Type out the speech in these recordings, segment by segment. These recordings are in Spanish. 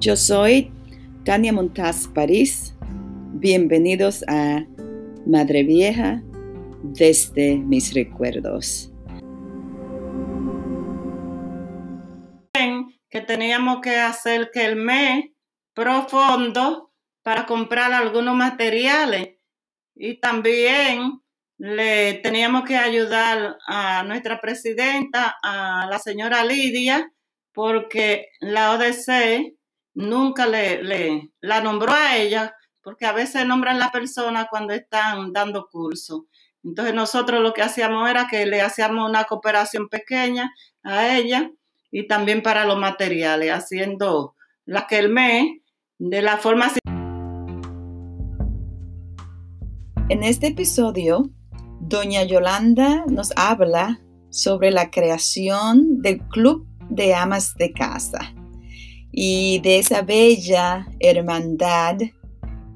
Yo soy Tania Montaz París. Bienvenidos a Madre Vieja desde mis recuerdos. Que teníamos que hacer que el mes profundo para comprar algunos materiales y también le teníamos que ayudar a nuestra presidenta, a la señora Lidia, porque la ODC nunca le, le, la nombró a ella, porque a veces nombran la persona cuando están dando curso. Entonces nosotros lo que hacíamos era que le hacíamos una cooperación pequeña a ella y también para los materiales, haciendo la que el mes de la forma... En este episodio, doña Yolanda nos habla sobre la creación del Club de Amas de Casa y de esa bella hermandad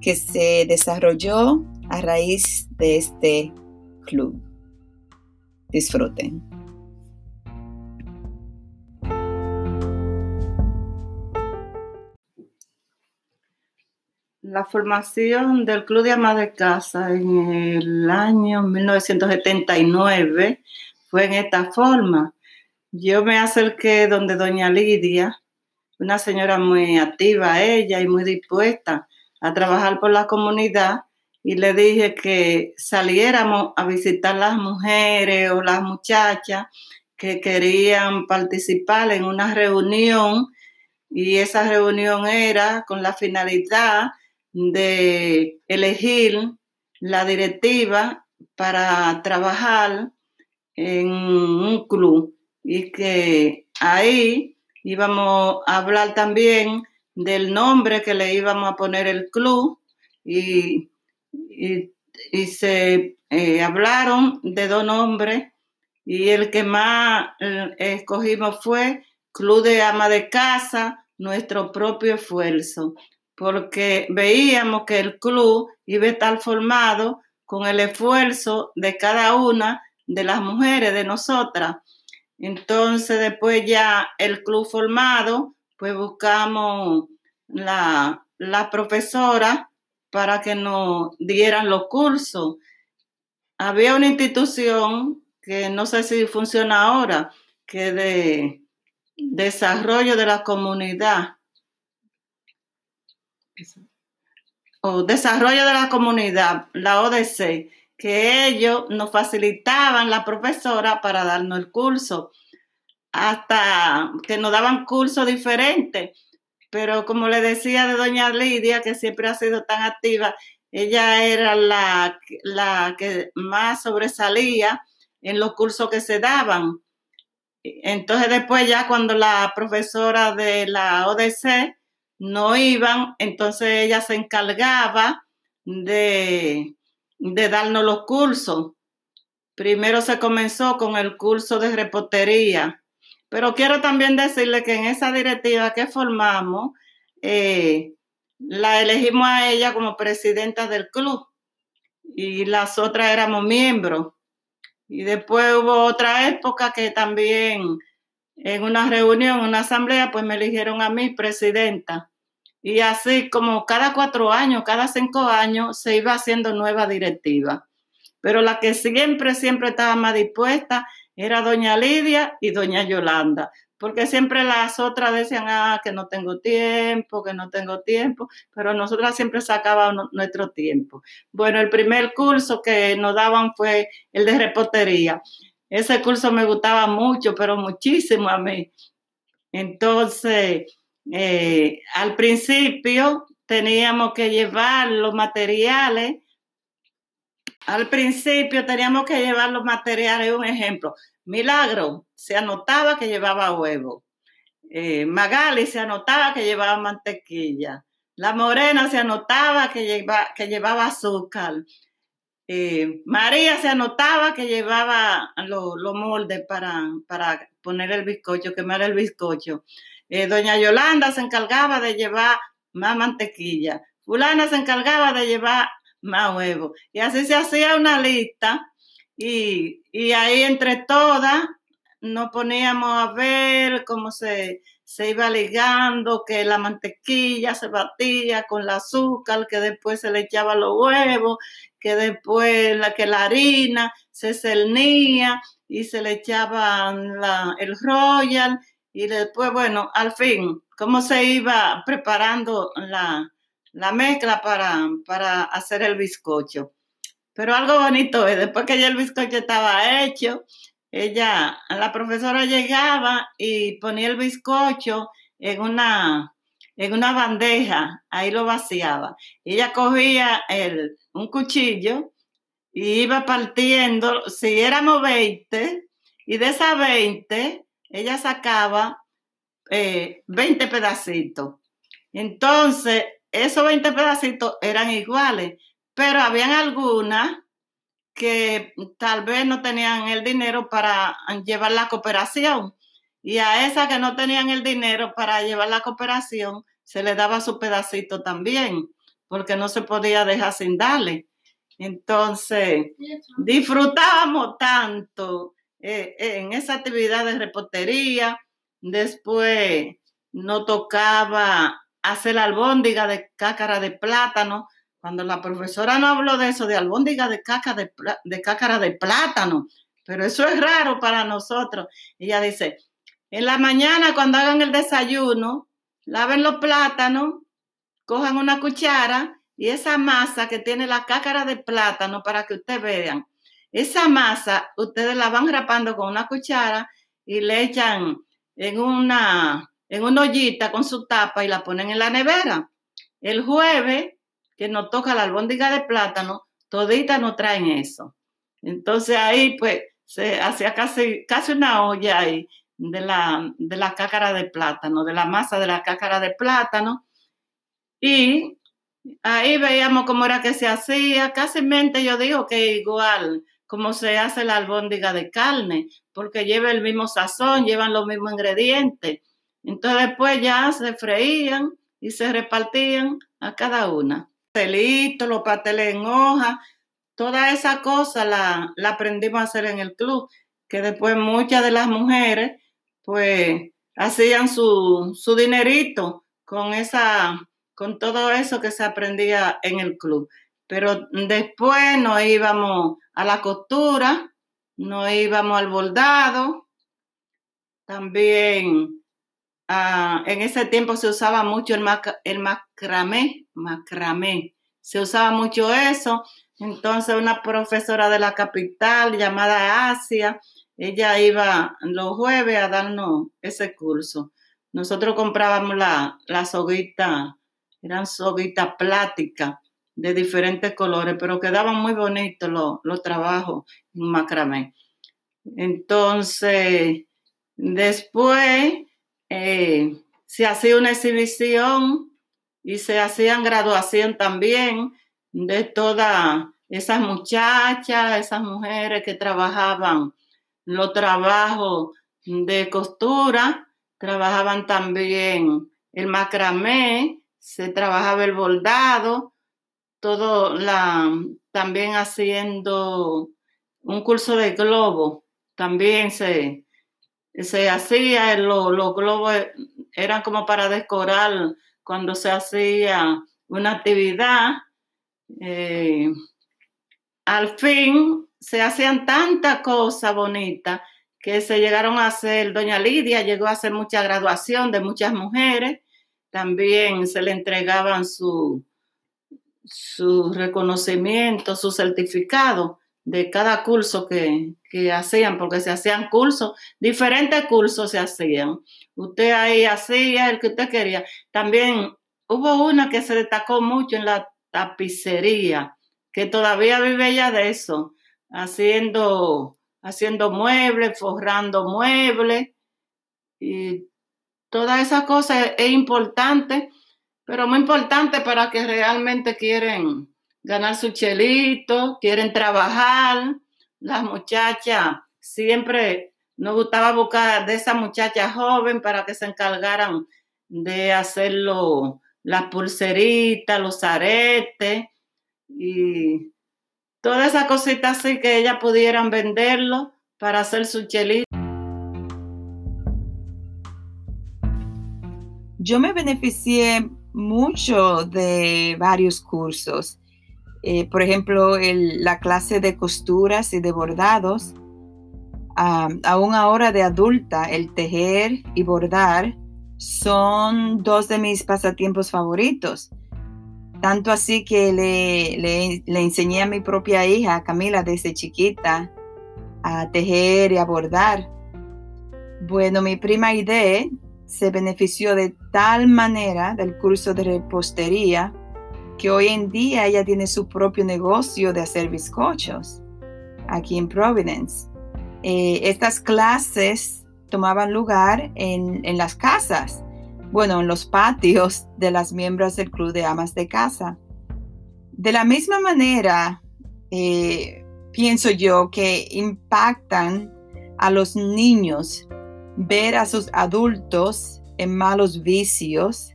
que se desarrolló a raíz de este club. Disfruten. La formación del Club de Amas de Casa en el año 1979 fue en esta forma. Yo me acerqué donde doña Lidia, una señora muy activa ella y muy dispuesta a trabajar por la comunidad y le dije que saliéramos a visitar las mujeres o las muchachas que querían participar en una reunión y esa reunión era con la finalidad de elegir la directiva para trabajar en un club y que ahí íbamos a hablar también del nombre que le íbamos a poner el club y, y, se eh, hablaron de dos nombres y el que más eh, escogimos fue Club de Ama de Casa, nuestro propio esfuerzo, porque veíamos que el club iba a estar formado con el esfuerzo de cada una de las mujeres de nosotras entonces, después ya el club formado, pues buscamos la, la profesora para que nos dieran los cursos. Había una institución que no sé si funciona ahora, que de desarrollo de la comunidad. O desarrollo de la comunidad, la ODC, que ellos nos facilitaban la profesora para darnos el curso, hasta que nos daban cursos diferentes. Pero como le decía de doña Lidia, que siempre ha sido tan activa, ella era la, la que más sobresalía en los cursos que se daban. Entonces después ya cuando la profesora de la ODC no iban, entonces ella se encargaba de, de darnos los cursos. Primero se comenzó con el curso de repostería, pero quiero también decirle que en esa directiva que formamos, eh, la elegimos a ella como presidenta del club y las otras éramos miembros. Y después hubo otra época que también en una reunión, una asamblea, pues me eligieron a mí presidenta. Y así como cada cuatro años, cada cinco años, se iba haciendo nueva directiva. Pero la que siempre, siempre estaba más dispuesta era doña Lidia y doña Yolanda, porque siempre las otras decían, ah, que no tengo tiempo, que no tengo tiempo, pero nosotras siempre sacábamos nuestro tiempo. Bueno, el primer curso que nos daban fue el de repostería. Ese curso me gustaba mucho, pero muchísimo a mí. Entonces, eh, al principio teníamos que llevar los materiales. Al principio teníamos que llevar los materiales, un ejemplo. Milagro se anotaba que llevaba huevo. Eh, Magali se anotaba que llevaba mantequilla. La morena se anotaba que, que llevaba azúcar. Eh, María se anotaba que llevaba los lo moldes para, para poner el bizcocho, quemar el bizcocho. Eh, doña Yolanda se encargaba de llevar más mantequilla, fulana se encargaba de llevar más huevo. Y así se hacía una lista y, ahí entre todas nos poníamos a ver cómo se, se iba ligando, que la mantequilla se batía con el azúcar, que después se le echaba los huevos, que después la, que la harina se cernía y se le echaba el royal y después, bueno, al fin, cómo se iba preparando la, mezcla para, para hacer el bizcocho. Pero algo bonito es, después que ya el bizcocho estaba hecho, ella, la profesora llegaba y ponía el bizcocho en una, en una bandeja, ahí lo vaciaba. Ella cogía el, un cuchillo y iba partiendo, si éramos 20, y de esas 20, ella sacaba 20 eh, pedacitos. Entonces, esos 20 pedacitos eran iguales, pero habían algunas que tal vez no tenían el dinero para llevar la cooperación. Y a esas que no tenían el dinero para llevar la cooperación, se le daba su pedacito también, porque no se podía dejar sin darle. Entonces, disfrutábamos tanto eh, en esa actividad de repostería. Después nos tocaba hacer la albóndiga de cácara de plátano, cuando la profesora no habló de eso, de albóndiga de, caca de, de cácara de plátano, pero eso es raro para nosotros. Ella dice, en la mañana cuando hagan el desayuno, laven los plátanos, cojan una cuchara y esa masa que tiene la cácara de plátano para que ustedes vean, esa masa ustedes la van rapando con una cuchara y le echan en una, en una ollita con su tapa y la ponen en la nevera. El jueves que nos toca la albóndiga de plátano, toditas no traen eso. Entonces ahí pues se hacía casi, casi una olla ahí de la, de de plátano, de la masa de la cácara de plátano. Y ahí veíamos cómo era que se hacía. Casi mente yo digo que igual como se hace la albóndiga de carne, porque lleva el mismo sazón, llevan los mismos ingredientes. Entonces después ya se freían y se repartían a cada una pastelitos, los pasteles en hoja, toda esa cosa la, la aprendimos a hacer en el club, que después muchas de las mujeres pues hacían su, su dinerito con esa, con todo eso que se aprendía en el club. Pero después nos íbamos a la costura, nos íbamos al bordado, también Ah, en ese tiempo se usaba mucho el, el macramé, macramé, se usaba mucho eso. Entonces una profesora de la capital llamada Asia, ella iba los jueves a darnos ese curso. Nosotros comprábamos la, la soguita, eran soguitas plásticas de diferentes colores, pero quedaban muy bonitos los, trabajos en macramé. Entonces, después eh, se hacía una exhibición y se hacían graduación también de todas esas muchachas, esas mujeres que trabajaban los trabajos de costura, trabajaban también el macramé, se trabajaba el bordado, todo la, también haciendo un curso de globo, también se, se hacía, los, globos eran como para decorar cuando se hacía una actividad. Eh, al fin se hacían tantas cosas bonitas que se llegaron a hacer, doña Lidia llegó a hacer mucha graduación de muchas mujeres, también se le entregaban su, su reconocimiento, su certificado de cada curso que, hacían, porque se hacían cursos, diferentes cursos se hacían. Usted ahí hacía el que usted quería. También hubo una que se destacó mucho en la tapicería, que todavía vive ella de eso, haciendo, haciendo muebles, forrando muebles, y toda esa cosa es importante, pero muy importante para que realmente quieren ganar su chelito, quieren trabajar. Las muchachas siempre nos gustaba buscar de esa muchacha joven para que se encargaran de hacerlo, las pulseritas, los aretes y todas esas cositas así que ellas pudieran venderlo para hacer su chelito. yo me beneficié mucho de varios cursos. Eh, por ejemplo, la clase de costuras y de bordados. aún ahora de adulta, el tejer y bordar son dos de mis pasatiempos favoritos. Tanto así que le, le, enseñé a mi propia hija, Camila, desde chiquita, a tejer y a bordar. Bueno, mi prima Ide se benefició de tal manera del curso de repostería que hoy en día ella tiene su propio negocio de hacer bizcochos aquí en Providence. Eh, estas clases tomaban lugar en, en las casas bueno, en los patios de las miembros del Club de Amas de Casa. De la misma manera, eh, pienso yo que impactan a los niños ver a sus adultos en malos vicios.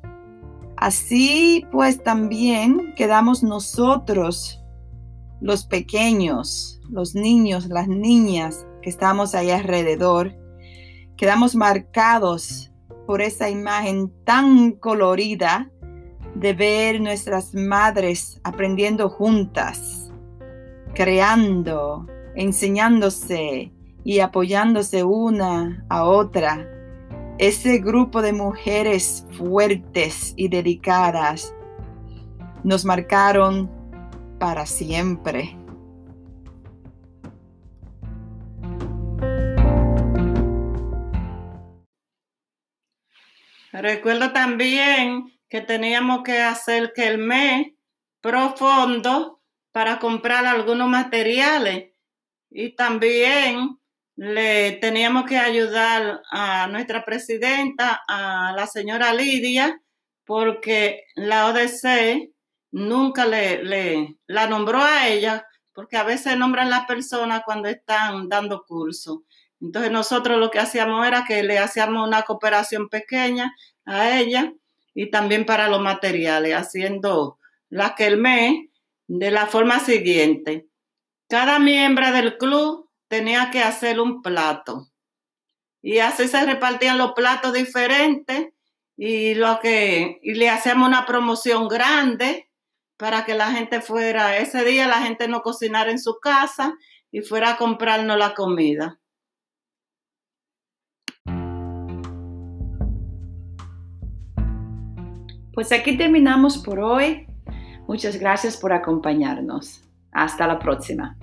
Así pues también quedamos nosotros, los pequeños, los niños, las niñas que estamos ahí alrededor, quedamos marcados por esa imagen tan colorida de ver nuestras madres aprendiendo juntas, creando, enseñándose y apoyándose una a otra. Ese grupo de mujeres fuertes y dedicadas nos marcaron para siempre. Recuerdo también que teníamos que hacer que el mes profundo para comprar algunos materiales y también le teníamos que ayudar a nuestra presidenta, a la señora Lidia, porque la ODC nunca le, la nombró a ella, porque a veces nombran las personas cuando están dando curso. Entonces nosotros lo que hacíamos era que le hacíamos una cooperación pequeña a ella y también para los materiales, haciendo la que el mes de la forma siguiente. Cada miembro del club tenía que hacer un plato y así se repartían los platos diferentes y lo que y le hacíamos una promoción grande para que la gente fuera ese día la gente no cocinara en su casa y fuera a comprarnos la comida. Pues aquí terminamos por hoy. Muchas gracias por acompañarnos. Hasta la próxima.